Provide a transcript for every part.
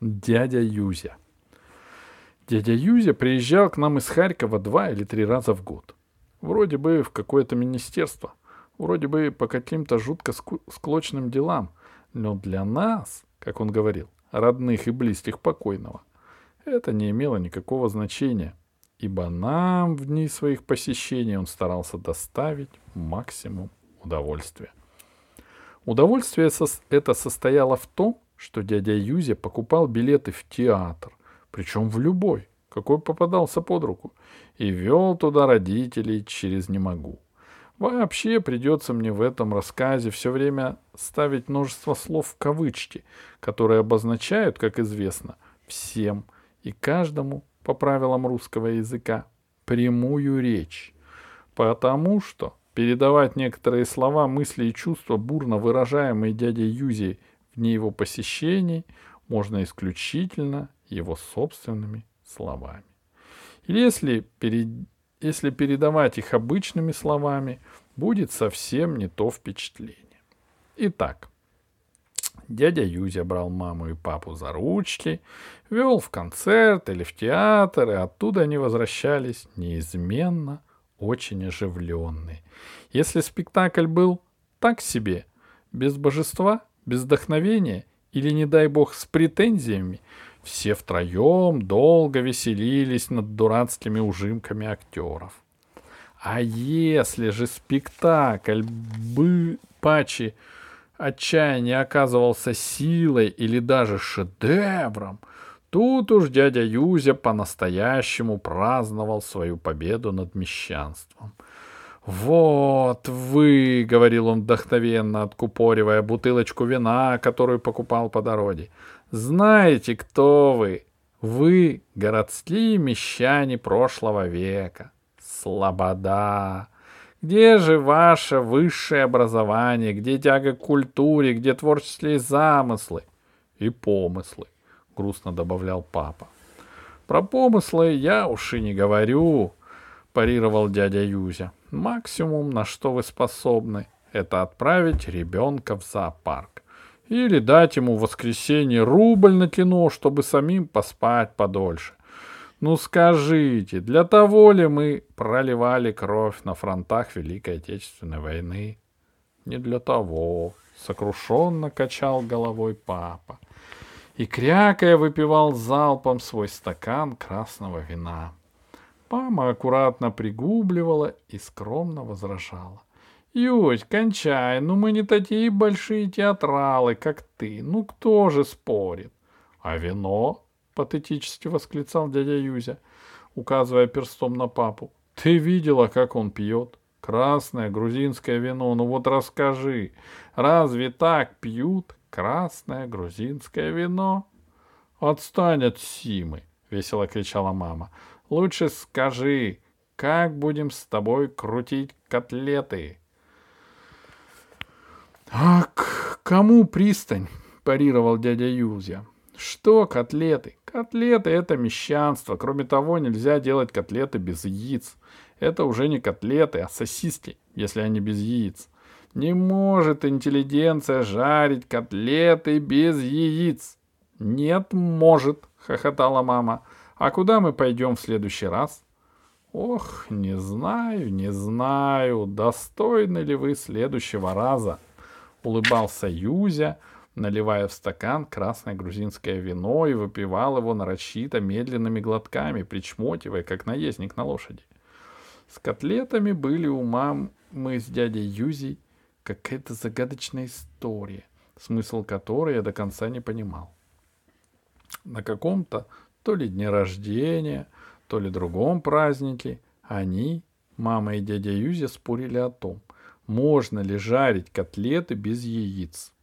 Дядя Юзя. Дядя Юзя приезжал к нам из Харькова два или три раза в год. Вроде бы в какое-то министерство, вроде бы по каким-то жутко склочным делам, но для нас, как он говорил, родных и близких покойного, это не имело никакого значения, ибо нам в дни своих посещений он старался доставить максимум удовольствия. Удовольствие это состояло в том, что дядя Юзя покупал билеты в театр, причем в любой, какой попадался под руку, и вел туда родителей через «не могу». Вообще придется мне в этом рассказе все время ставить множество слов в кавычки, которые обозначают, как известно, всем и каждому по правилам русского языка прямую речь. Потому что передавать некоторые слова, мысли и чувства, бурно выражаемые дядей Юзи в дни его посещений, можно исключительно его собственными словами. Или если, перед, если передавать их обычными словами, будет совсем не то впечатление. Итак, дядя Юзя брал маму и папу за ручки, вел в концерт или в театр, и оттуда они возвращались неизменно очень оживленные. Если спектакль был так себе, без божества, без вдохновения или, не дай бог, с претензиями, все втроем долго веселились над дурацкими ужимками актеров. А если же спектакль бы пачи отчаяния оказывался силой или даже шедевром, тут уж дядя Юзя по-настоящему праздновал свою победу над мещанством. «Вот вы», — говорил он вдохновенно, откупоривая бутылочку вина, которую покупал по дороге, знаете, кто вы? Вы городские мещане прошлого века. Слобода. Где же ваше высшее образование? Где тяга к культуре? Где творческие замыслы? И помыслы, грустно добавлял папа. Про помыслы я уж и не говорю, парировал дядя Юзя. Максимум, на что вы способны, это отправить ребенка в зоопарк. Или дать ему в воскресенье рубль на кино, чтобы самим поспать подольше. Ну скажите, для того ли мы проливали кровь на фронтах Великой Отечественной войны? Не для того, сокрушенно качал головой папа. И крякая выпивал залпом свой стакан красного вина. Мама аккуратно пригубливала и скромно возражала. Юсь, кончай, ну мы не такие большие театралы, как ты. Ну кто же спорит? А вино? Патетически восклицал дядя Юзя, указывая перстом на папу. Ты видела, как он пьет? Красное грузинское вино. Ну вот расскажи, разве так пьют красное грузинское вино? Отстань от Симы, весело кричала мама. Лучше скажи, как будем с тобой крутить котлеты? «А к кому пристань?» — парировал дядя Юзя. «Что котлеты? Котлеты — это мещанство. Кроме того, нельзя делать котлеты без яиц. Это уже не котлеты, а сосиски, если они без яиц. Не может интеллигенция жарить котлеты без яиц. Нет, может, хохотала мама. А куда мы пойдем в следующий раз? Ох, не знаю, не знаю, достойны ли вы следующего раза, улыбался Юзя, наливая в стакан красное грузинское вино и выпивал его нарочито медленными глотками, причмокивая, как наездник на лошади. С котлетами были у мамы с дядей Юзей какая-то загадочная история, смысл которой я до конца не понимал. На каком-то то ли дне рождения, то ли другом празднике они, мама и дядя Юзя, спорили о том, можно ли жарить котлеты без яиц.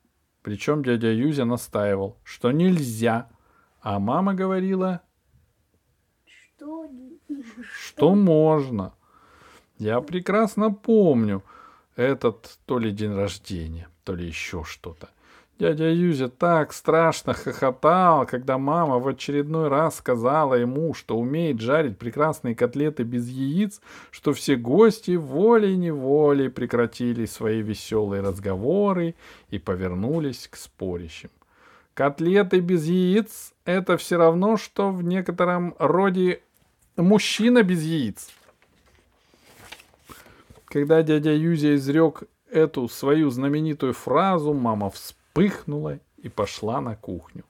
Причем дядя Юзя настаивал, что нельзя, а мама говорила, что, что можно. Я прекрасно помню этот то ли день рождения, то ли еще что-то. Дядя Юзя так страшно хохотал, когда мама в очередной раз сказала ему, что умеет жарить прекрасные котлеты без яиц, что все гости волей-неволей прекратили свои веселые разговоры и повернулись к спорящим. Котлеты без яиц — это все равно, что в некотором роде мужчина без яиц. Когда дядя Юзя изрек эту свою знаменитую фразу, мама вспыхнула и пошла на кухню.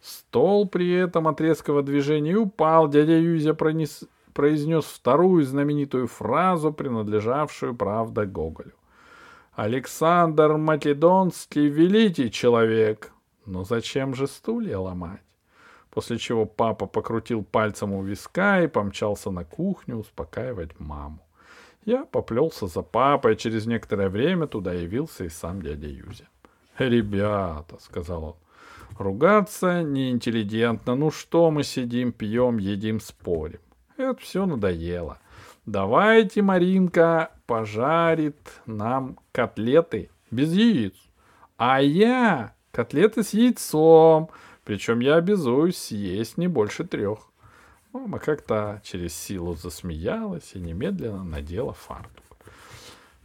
Стол при этом от резкого движения упал. Дядя Юзя пронес, произнес вторую знаменитую фразу, принадлежавшую, правда, Гоголю. Александр Македонский — великий человек. Но зачем же стулья ломать? После чего папа покрутил пальцем у виска и помчался на кухню успокаивать маму. Я поплелся за папой, через некоторое время туда явился и сам дядя Юзя. «Ребята», — сказал он, — «ругаться неинтеллигентно. Ну что мы сидим, пьем, едим, спорим? Это все надоело. Давайте Маринка пожарит нам котлеты без яиц. А я котлеты с яйцом. Причем я обязуюсь съесть не больше трех. Мама как-то через силу засмеялась и немедленно надела фартук.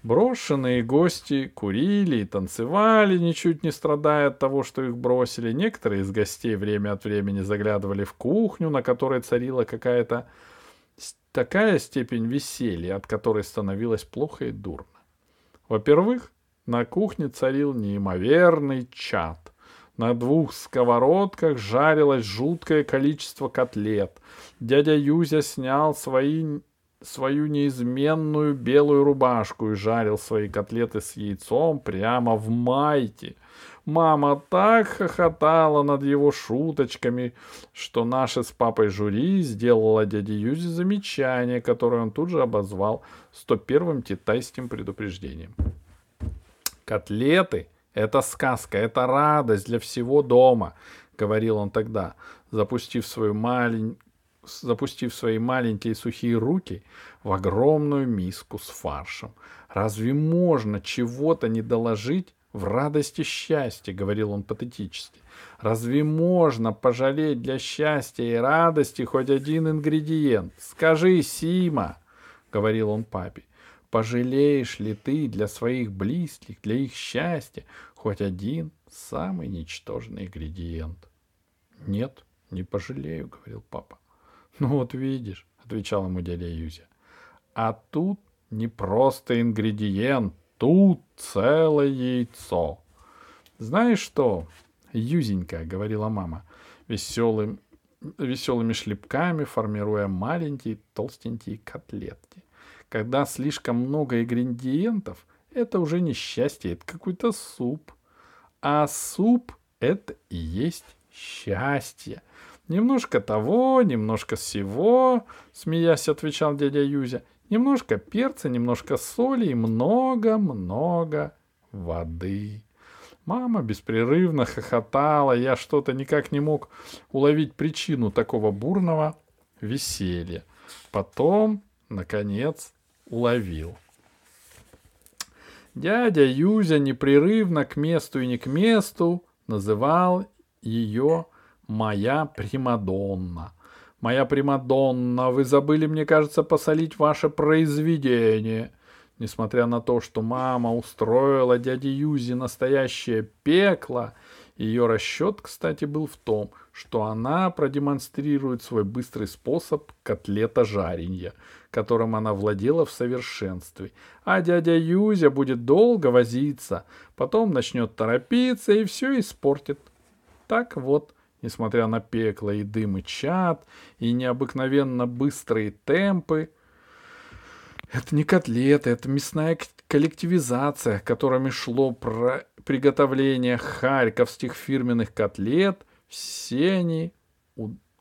Брошенные гости курили и танцевали, ничуть не страдая от того, что их бросили. Некоторые из гостей время от времени заглядывали в кухню, на которой царила какая-то такая степень веселья, от которой становилось плохо и дурно. Во-первых, на кухне царил неимоверный чад. На двух сковородках жарилось жуткое количество котлет. Дядя Юзя снял свои, свою неизменную белую рубашку и жарил свои котлеты с яйцом прямо в майке — Мама так хохотала над его шуточками, что наше с папой жюри сделала дяде Юзе замечание, которое он тут же обозвал 101-м титайским предупреждением. «Котлеты — это сказка, это радость для всего дома», — говорил он тогда, запустив свою маленькую запустив свои маленькие сухие руки в огромную миску с фаршем. Разве можно чего-то не доложить в радости счастья, говорил он патетически. Разве можно пожалеть для счастья и радости хоть один ингредиент? Скажи, Сима, говорил он папе, пожалеешь ли ты для своих близких, для их счастья, хоть один самый ничтожный ингредиент? Нет, не пожалею, говорил папа. Ну вот видишь, отвечал ему дядя Юзя. А тут не просто ингредиент, Тут целое яйцо. Знаешь что, Юзенька, говорила мама, веселым, веселыми шлепками формируя маленькие толстенькие котлетки. Когда слишком много ингредиентов, это уже не счастье, это какой-то суп. А суп — это и есть счастье. Немножко того, немножко всего, смеясь, отвечал дядя Юзя. Немножко перца, немножко соли и много-много воды. Мама беспрерывно хохотала, я что-то никак не мог уловить причину такого бурного веселья. Потом, наконец, уловил. Дядя Юзя непрерывно к месту и не к месту называл ее «моя Примадонна». Моя Примадонна, вы забыли, мне кажется, посолить ваше произведение. Несмотря на то, что мама устроила дяде Юзи настоящее пекло, ее расчет, кстати, был в том, что она продемонстрирует свой быстрый способ котлета жаренья, которым она владела в совершенстве. А дядя Юзя будет долго возиться, потом начнет торопиться и все испортит. Так вот, несмотря на пекло и дым и чад, и необыкновенно быстрые темпы. Это не котлеты, это мясная коллективизация, которыми шло про приготовление харьковских фирменных котлет. Все они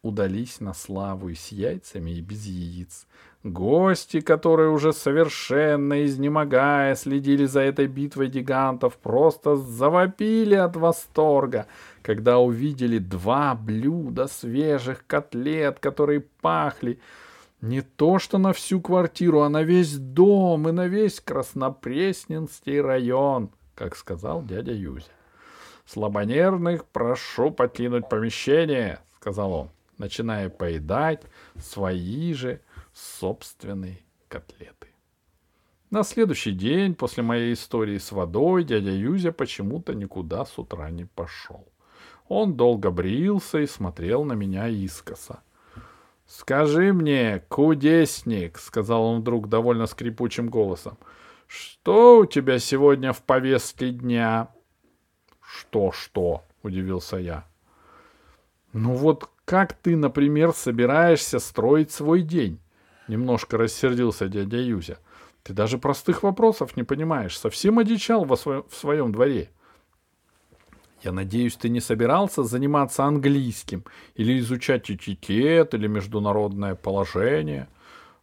удались на славу и с яйцами, и без яиц. Гости, которые уже совершенно изнемогая следили за этой битвой гигантов, просто завопили от восторга, когда увидели два блюда свежих котлет, которые пахли не то что на всю квартиру, а на весь дом и на весь Краснопресненский район, как сказал дядя Юзя. «Слабонервных прошу покинуть помещение», — сказал он, начиная поедать свои же собственные котлеты. На следующий день после моей истории с водой дядя Юзя почему-то никуда с утра не пошел. Он долго брился и смотрел на меня искоса. «Скажи мне, кудесник», — сказал он вдруг довольно скрипучим голосом, — «что у тебя сегодня в повестке дня?» «Что-что?» — удивился я. «Ну вот как ты, например, собираешься строить свой день?» Немножко рассердился дядя Юзя. «Ты даже простых вопросов не понимаешь. Совсем одичал во своем, в своем дворе. Я надеюсь, ты не собирался заниматься английским или изучать этикет или международное положение?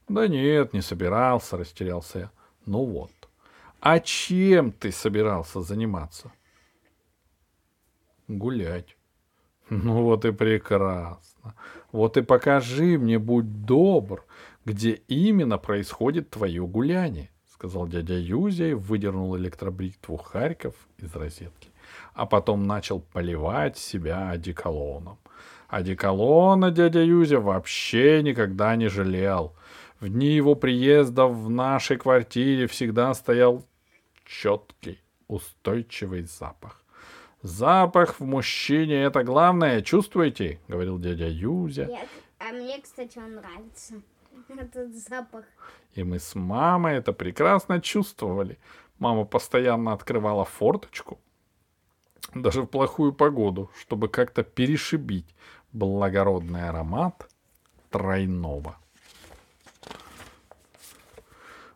Да нет, не собирался, растерялся я. Ну вот. А чем ты собирался заниматься? Гулять. Ну вот и прекрасно. Вот и покажи мне, будь добр, где именно происходит твое гуляние, сказал дядя Юзя выдернул электробритву Харьков из розетки а потом начал поливать себя одеколоном. Одеколона дядя Юзя вообще никогда не жалел. В дни его приезда в нашей квартире всегда стоял четкий, устойчивый запах. Запах в мужчине — это главное, чувствуете? — говорил дядя Юзя. Нет, а мне, кстати, он нравится. Этот запах. И мы с мамой это прекрасно чувствовали. Мама постоянно открывала форточку, даже в плохую погоду, чтобы как-то перешибить благородный аромат тройного.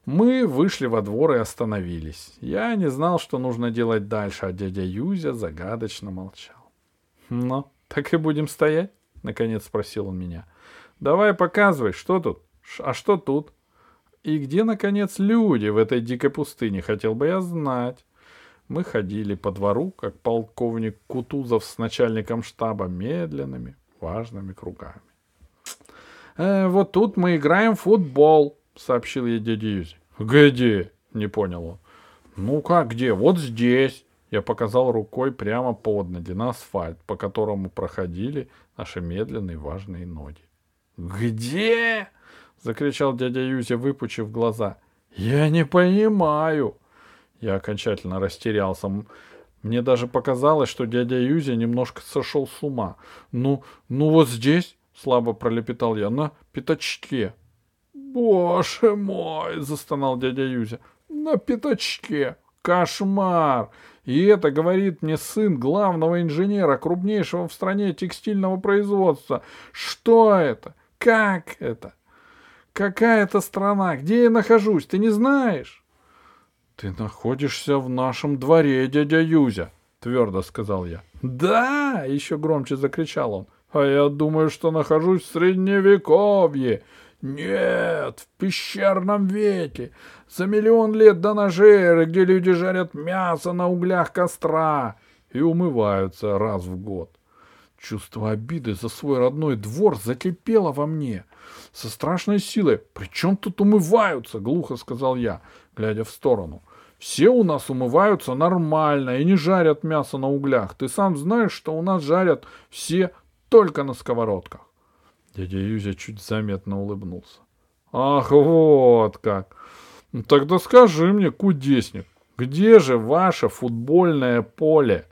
Мы вышли во двор и остановились. Я не знал, что нужно делать дальше, а дядя Юзя загадочно молчал. «Ну, так и будем стоять?» — наконец спросил он меня. «Давай показывай, что тут? А что тут? И где, наконец, люди в этой дикой пустыне? Хотел бы я знать». Мы ходили по двору, как полковник Кутузов с начальником штаба, медленными, важными кругами. «Э, «Вот тут мы играем в футбол», — сообщил я дяде Юзе. «Где?» — не понял он. «Ну как где? Вот здесь». Я показал рукой прямо под ноги на асфальт, по которому проходили наши медленные важные ноги. «Где?» — закричал дядя Юзя, выпучив глаза. «Я не понимаю». Я окончательно растерялся. Мне даже показалось, что дядя Юзя немножко сошел с ума. «Ну, ну вот здесь», — слабо пролепетал я, — «на пятачке». «Боже мой!» — застонал дядя Юзя. «На пятачке! Кошмар! И это говорит мне сын главного инженера крупнейшего в стране текстильного производства. Что это? Как это? Какая это страна? Где я нахожусь? Ты не знаешь?» «Ты находишься в нашем дворе, дядя Юзя», — твердо сказал я. «Да!» — еще громче закричал он. «А я думаю, что нахожусь в Средневековье. Нет, в пещерном веке, за миллион лет до ножеры, где люди жарят мясо на углях костра и умываются раз в год. Чувство обиды за свой родной двор закипело во мне со страшной силой. «При чем тут умываются?» — глухо сказал я, глядя в сторону. Все у нас умываются нормально и не жарят мясо на углях. Ты сам знаешь, что у нас жарят все только на сковородках. Дядя Юзя чуть заметно улыбнулся. Ах, вот как. Ну, тогда скажи мне, кудесник, где же ваше футбольное поле?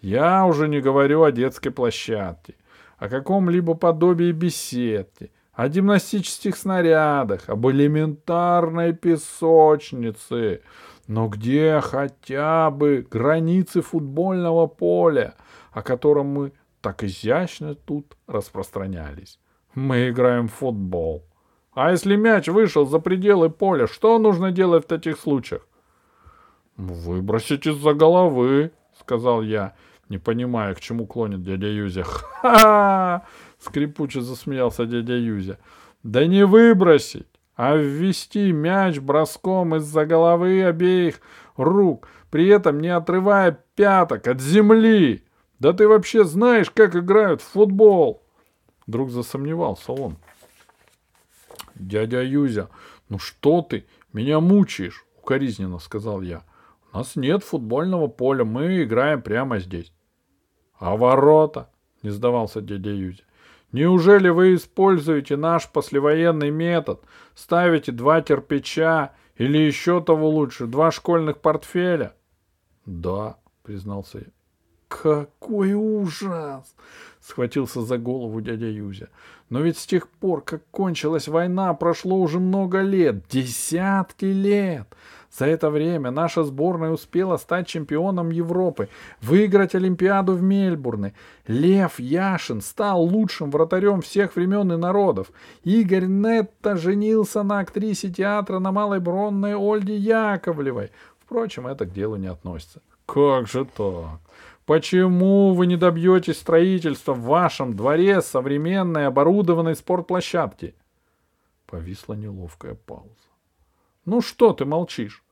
Я уже не говорю о детской площадке, о каком-либо подобии беседки, о гимнастических снарядах, об элементарной песочнице, но где хотя бы границы футбольного поля, о котором мы так изящно тут распространялись? Мы играем в футбол. А если мяч вышел за пределы поля, что нужно делать в таких случаях? Выбросить из-за головы, сказал я, не понимая, к чему клонит дядя Юзя. Ха! скрипуче засмеялся дядя Юзя. Да не выбросить, а ввести мяч броском из-за головы обеих рук, при этом не отрывая пяток от земли. Да ты вообще знаешь, как играют в футбол? Вдруг засомневался он. Дядя Юзя, ну что ты, меня мучаешь, укоризненно сказал я. У нас нет футбольного поля, мы играем прямо здесь. А ворота? Не сдавался дядя Юзя. Неужели вы используете наш послевоенный метод? Ставите два кирпича или еще того лучше, два школьных портфеля? Да, признался я. Какой ужас! Схватился за голову дядя Юзя. Но ведь с тех пор, как кончилась война, прошло уже много лет, десятки лет. За это время наша сборная успела стать чемпионом Европы, выиграть Олимпиаду в Мельбурне. Лев Яшин стал лучшим вратарем всех времен и народов. Игорь Нетто женился на актрисе театра на Малой Бронной Ольге Яковлевой. Впрочем, это к делу не относится. Как же так? Почему вы не добьетесь строительства в вашем дворе современной оборудованной спортплощадки? Повисла неловкая пауза. Ну что ты молчишь?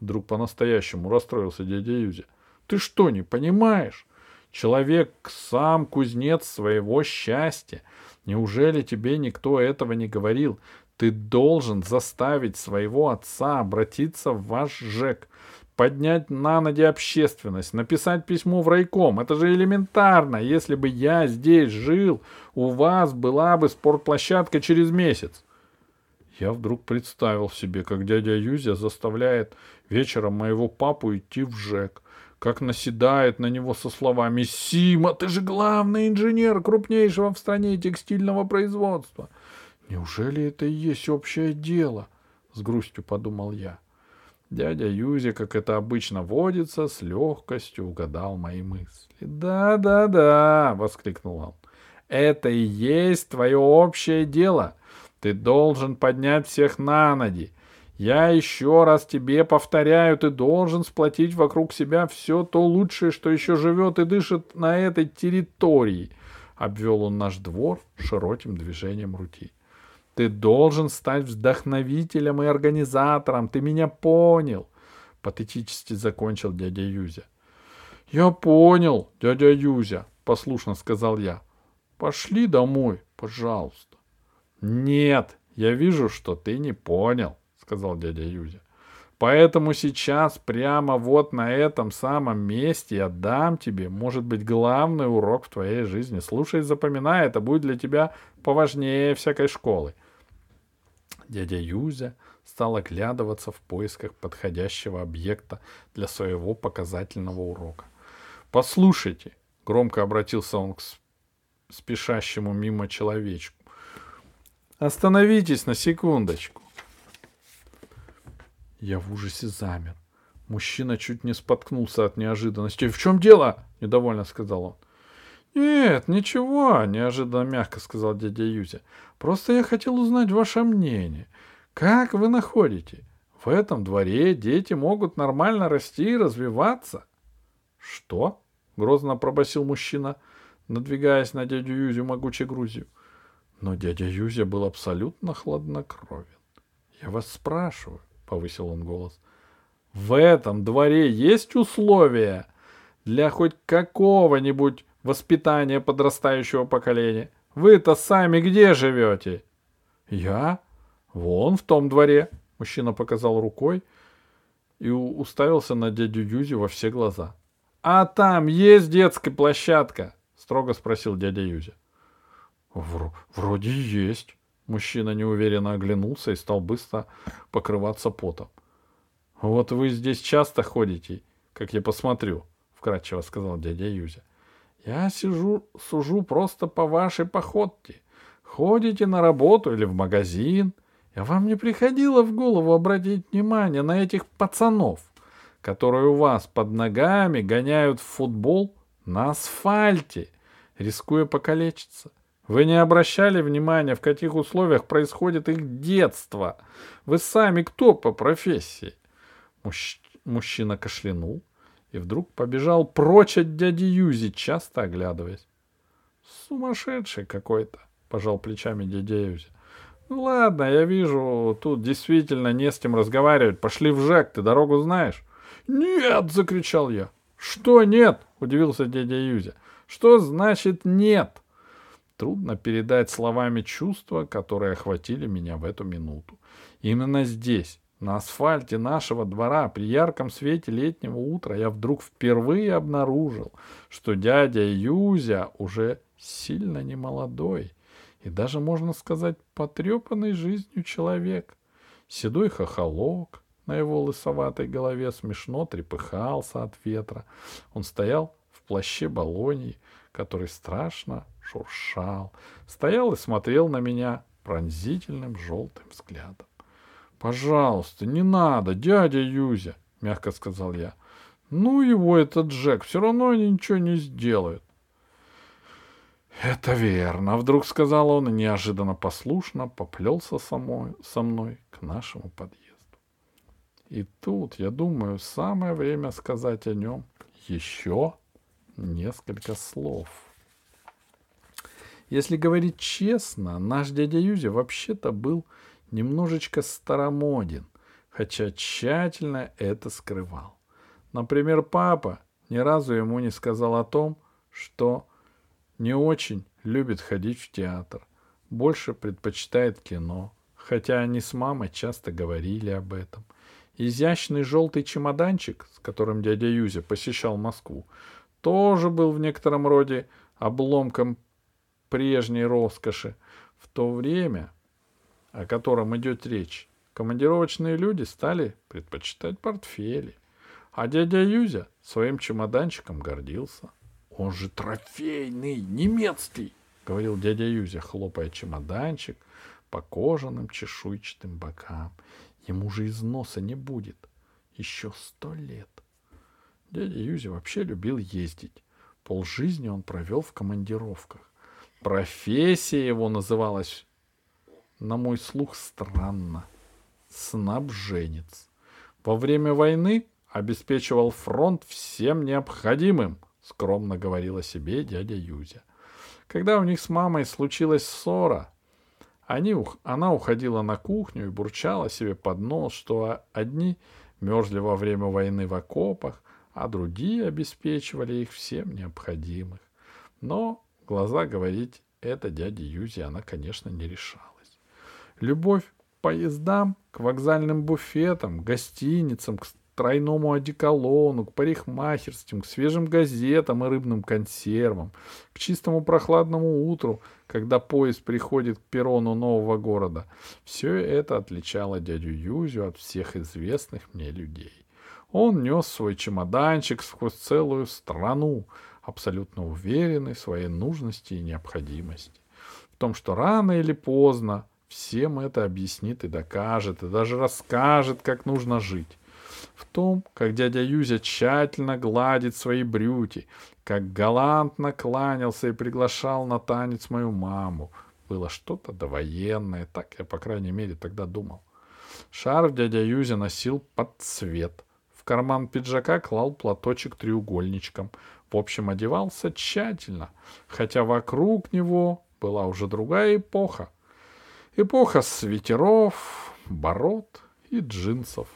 Вдруг по-настоящему расстроился дядя Юзя. Ты что, не понимаешь? Человек сам кузнец своего счастья. Неужели тебе никто этого не говорил? Ты должен заставить своего отца обратиться в ваш ЖЭК, поднять на ноги общественность, написать письмо в райком. Это же элементарно. Если бы я здесь жил, у вас была бы спортплощадка через месяц. Я вдруг представил себе, как дядя Юзя заставляет вечером моего папу идти в ЖЭК, как наседает на него со словами «Сима, ты же главный инженер крупнейшего в стране текстильного производства». Неужели это и есть общее дело? С грустью подумал я. Дядя Юзя, как это обычно водится, с легкостью угадал мои мысли. «Да, да, да!» — воскликнул он. «Это и есть твое общее дело. Ты должен поднять всех на ноги. Я еще раз тебе повторяю, ты должен сплотить вокруг себя все то лучшее, что еще живет и дышит на этой территории. Обвел он наш двор широким движением руки. Ты должен стать вдохновителем и организатором. Ты меня понял. Патетически закончил дядя Юзя. Я понял, дядя Юзя, послушно сказал я. Пошли домой, пожалуйста. Нет, я вижу, что ты не понял, сказал дядя Юзя. Поэтому сейчас прямо вот на этом самом месте я дам тебе, может быть, главный урок в твоей жизни. Слушай, запоминай, это будет для тебя поважнее всякой школы. Дядя Юзя стал оглядываться в поисках подходящего объекта для своего показательного урока. «Послушайте», — громко обратился он к спешащему мимо человечку, Остановитесь на секундочку. Я в ужасе замер. Мужчина чуть не споткнулся от неожиданности. «В чем дело?» — недовольно сказал он. «Нет, ничего», — неожиданно мягко сказал дядя Юзя. «Просто я хотел узнать ваше мнение. Как вы находите? В этом дворе дети могут нормально расти и развиваться?» «Что?» — грозно пробасил мужчина, надвигаясь на дядю Юзю могучей грузью. Но дядя Юзя был абсолютно хладнокровен. «Я вас спрашиваю», — повысил он голос, — «в этом дворе есть условия для хоть какого-нибудь воспитания подрастающего поколения? Вы-то сами где живете?» «Я? Вон в том дворе», — мужчина показал рукой и уставился на дядю Юзю во все глаза. «А там есть детская площадка?» — строго спросил дядя Юзя. В- вроде есть. Мужчина неуверенно оглянулся и стал быстро покрываться потом. Вот вы здесь часто ходите, как я посмотрю, вкратчиво сказал дядя Юзя. Я сижу, сужу просто по вашей походке. Ходите на работу или в магазин. А вам не приходило в голову обратить внимание на этих пацанов, которые у вас под ногами гоняют в футбол на асфальте, рискуя покалечиться? Вы не обращали внимания, в каких условиях происходит их детство? Вы сами кто по профессии? Мужч... Мужчина кашлянул и вдруг побежал прочь от дяди Юзи, часто оглядываясь. Сумасшедший какой-то, пожал плечами дядя Юзи. Ну ладно, я вижу, тут действительно не с кем разговаривать. Пошли в ЖЭК, ты дорогу знаешь? Нет, закричал я. Что нет? Удивился дядя Юзя. Что значит нет? Трудно передать словами чувства, которые охватили меня в эту минуту. Именно здесь, на асфальте нашего двора, при ярком свете летнего утра, я вдруг впервые обнаружил, что дядя Юзя уже сильно не молодой и даже, можно сказать, потрепанный жизнью человек. Седой хохолок на его лысоватой голове смешно трепыхался от ветра. Он стоял в плаще Болонии, который страшно шуршал, стоял и смотрел на меня пронзительным желтым взглядом. «Пожалуйста, не надо, дядя Юзя!» — мягко сказал я. «Ну его этот Джек, все равно они ничего не сделают». «Это верно», — вдруг сказал он и неожиданно послушно поплелся со мной, со мной к нашему подъезду. И тут, я думаю, самое время сказать о нем еще несколько слов. Если говорить честно, наш дядя Юзя вообще-то был немножечко старомоден, хотя тщательно это скрывал. Например, папа ни разу ему не сказал о том, что не очень любит ходить в театр, больше предпочитает кино, хотя они с мамой часто говорили об этом – Изящный желтый чемоданчик, с которым дядя Юзя посещал Москву, тоже был в некотором роде обломком прежней роскоши. В то время, о котором идет речь, командировочные люди стали предпочитать портфели. А дядя Юзя своим чемоданчиком гордился. «Он же трофейный, немецкий!» — говорил дядя Юзя, хлопая чемоданчик по кожаным чешуйчатым бокам — Ему же износа не будет. Еще сто лет. Дядя Юзи вообще любил ездить. Пол жизни он провел в командировках. Профессия его называлась, на мой слух, странно. Снабженец. Во время войны обеспечивал фронт всем необходимым, скромно говорил о себе дядя Юзя. Когда у них с мамой случилась ссора, они, она уходила на кухню и бурчала себе под нос, что одни мерзли во время войны в окопах, а другие обеспечивали их всем необходимых. Но глаза говорить это дяде Юзи она, конечно, не решалась. Любовь к поездам, к вокзальным буфетам, гостиницам, к тройному одеколону, к парикмахерским, к свежим газетам и рыбным консервам, к чистому прохладному утру, когда поезд приходит к перрону нового города. Все это отличало дядю Юзю от всех известных мне людей. Он нес свой чемоданчик сквозь целую страну, абсолютно уверенный в своей нужности и необходимости. В том, что рано или поздно всем это объяснит и докажет, и даже расскажет, как нужно жить в том, как дядя Юзя тщательно гладит свои брюки, как галантно кланялся и приглашал на танец мою маму. Было что-то довоенное, так я, по крайней мере, тогда думал. Шарф дядя Юзя носил под цвет. В карман пиджака клал платочек треугольничком. В общем, одевался тщательно, хотя вокруг него была уже другая эпоха. Эпоха свитеров, бород и джинсов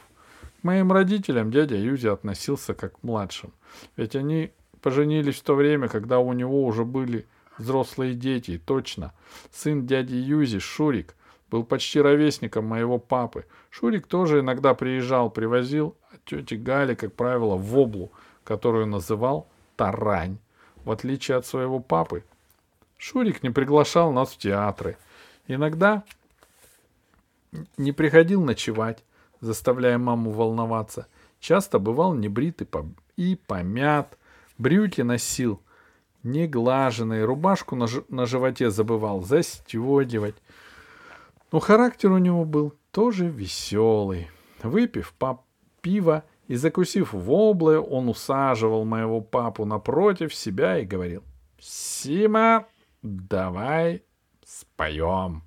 моим родителям дядя Юзи относился как к младшим, ведь они поженились в то время, когда у него уже были взрослые дети, и точно. Сын дяди Юзи, Шурик, был почти ровесником моего папы. Шурик тоже иногда приезжал, привозил от тети Гали, как правило, воблу, которую называл тарань. В отличие от своего папы, Шурик не приглашал нас в театры. Иногда не приходил ночевать, заставляя маму волноваться. Часто бывал небрит и помят, брюки носил неглаженные, рубашку на, на животе забывал застегивать. Но характер у него был тоже веселый. Выпив пап пиво и закусив воблы, он усаживал моего папу напротив себя и говорил, «Сима, давай споем».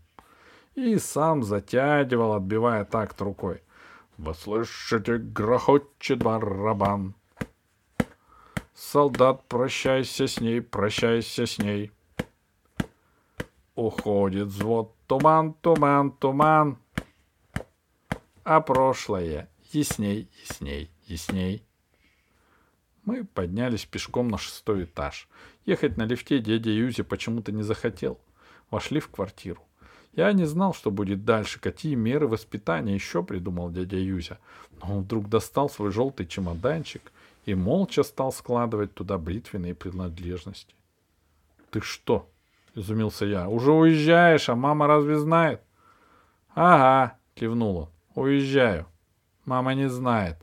И сам затягивал, отбивая такт рукой. Вы слышите, грохочет барабан. Солдат, прощайся с ней, прощайся с ней. Уходит взвод, туман, туман, туман. А прошлое ясней, ясней, ясней. Мы поднялись пешком на шестой этаж. Ехать на лифте дядя Юзи почему-то не захотел. Вошли в квартиру. Я не знал, что будет дальше, какие меры воспитания еще придумал дядя Юзя. Но он вдруг достал свой желтый чемоданчик и молча стал складывать туда бритвенные принадлежности. — Ты что? — изумился я. — Уже уезжаешь, а мама разве знает? — Ага, — кивнул он. — Уезжаю. Мама не знает.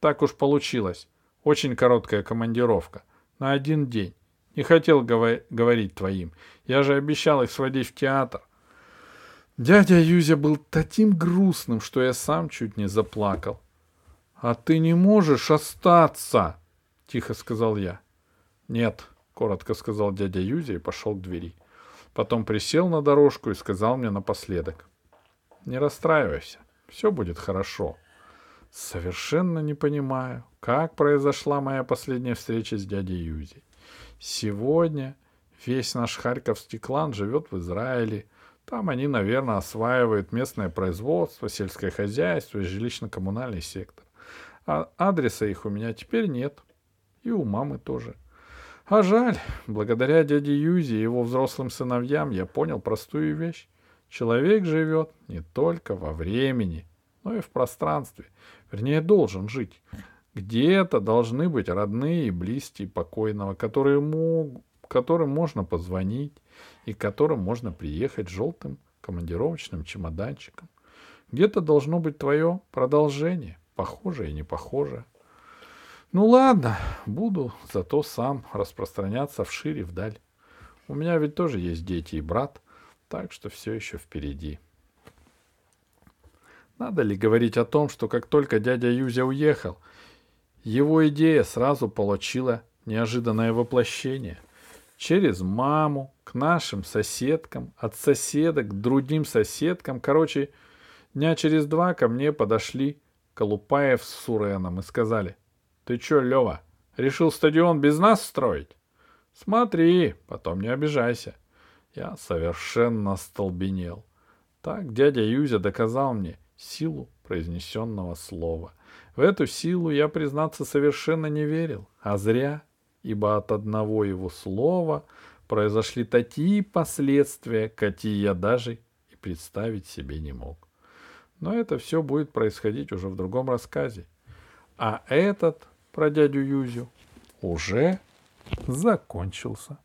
Так уж получилось. Очень короткая командировка. На один день. Не хотел говорить твоим. Я же обещал их сводить в театр. Дядя Юзя был таким грустным, что я сам чуть не заплакал. «А ты не можешь остаться!» — тихо сказал я. «Нет», — коротко сказал дядя Юзя и пошел к двери. Потом присел на дорожку и сказал мне напоследок. «Не расстраивайся, все будет хорошо». Совершенно не понимаю, как произошла моя последняя встреча с дядей Юзей. Сегодня весь наш Харьковский клан живет в Израиле. Там они, наверное, осваивают местное производство, сельское хозяйство и жилищно-коммунальный сектор. А адреса их у меня теперь нет. И у мамы тоже. А жаль, благодаря дяде Юзе и его взрослым сыновьям я понял простую вещь. Человек живет не только во времени, но и в пространстве. Вернее, должен жить. Где-то должны быть родные и близкие покойного, которые мог, которым можно позвонить и к которым можно приехать желтым командировочным чемоданчиком. Где-то должно быть твое продолжение — похожее и не похожее. Ну ладно, буду зато сам распространяться вширь и вдаль. У меня ведь тоже есть дети и брат, так что все еще впереди. Надо ли говорить о том, что как только дядя Юзя уехал, его идея сразу получила неожиданное воплощение. Через маму, к нашим соседкам, от соседок к другим соседкам. Короче, дня через два ко мне подошли Колупаев с Суреном и сказали, «Ты чё, Лёва, решил стадион без нас строить? Смотри, потом не обижайся». Я совершенно столбенел. Так дядя Юзя доказал мне силу произнесенного слова. В эту силу я, признаться, совершенно не верил, а зря, ибо от одного его слова произошли такие последствия, какие я даже и представить себе не мог. Но это все будет происходить уже в другом рассказе. А этот про дядю Юзю уже закончился.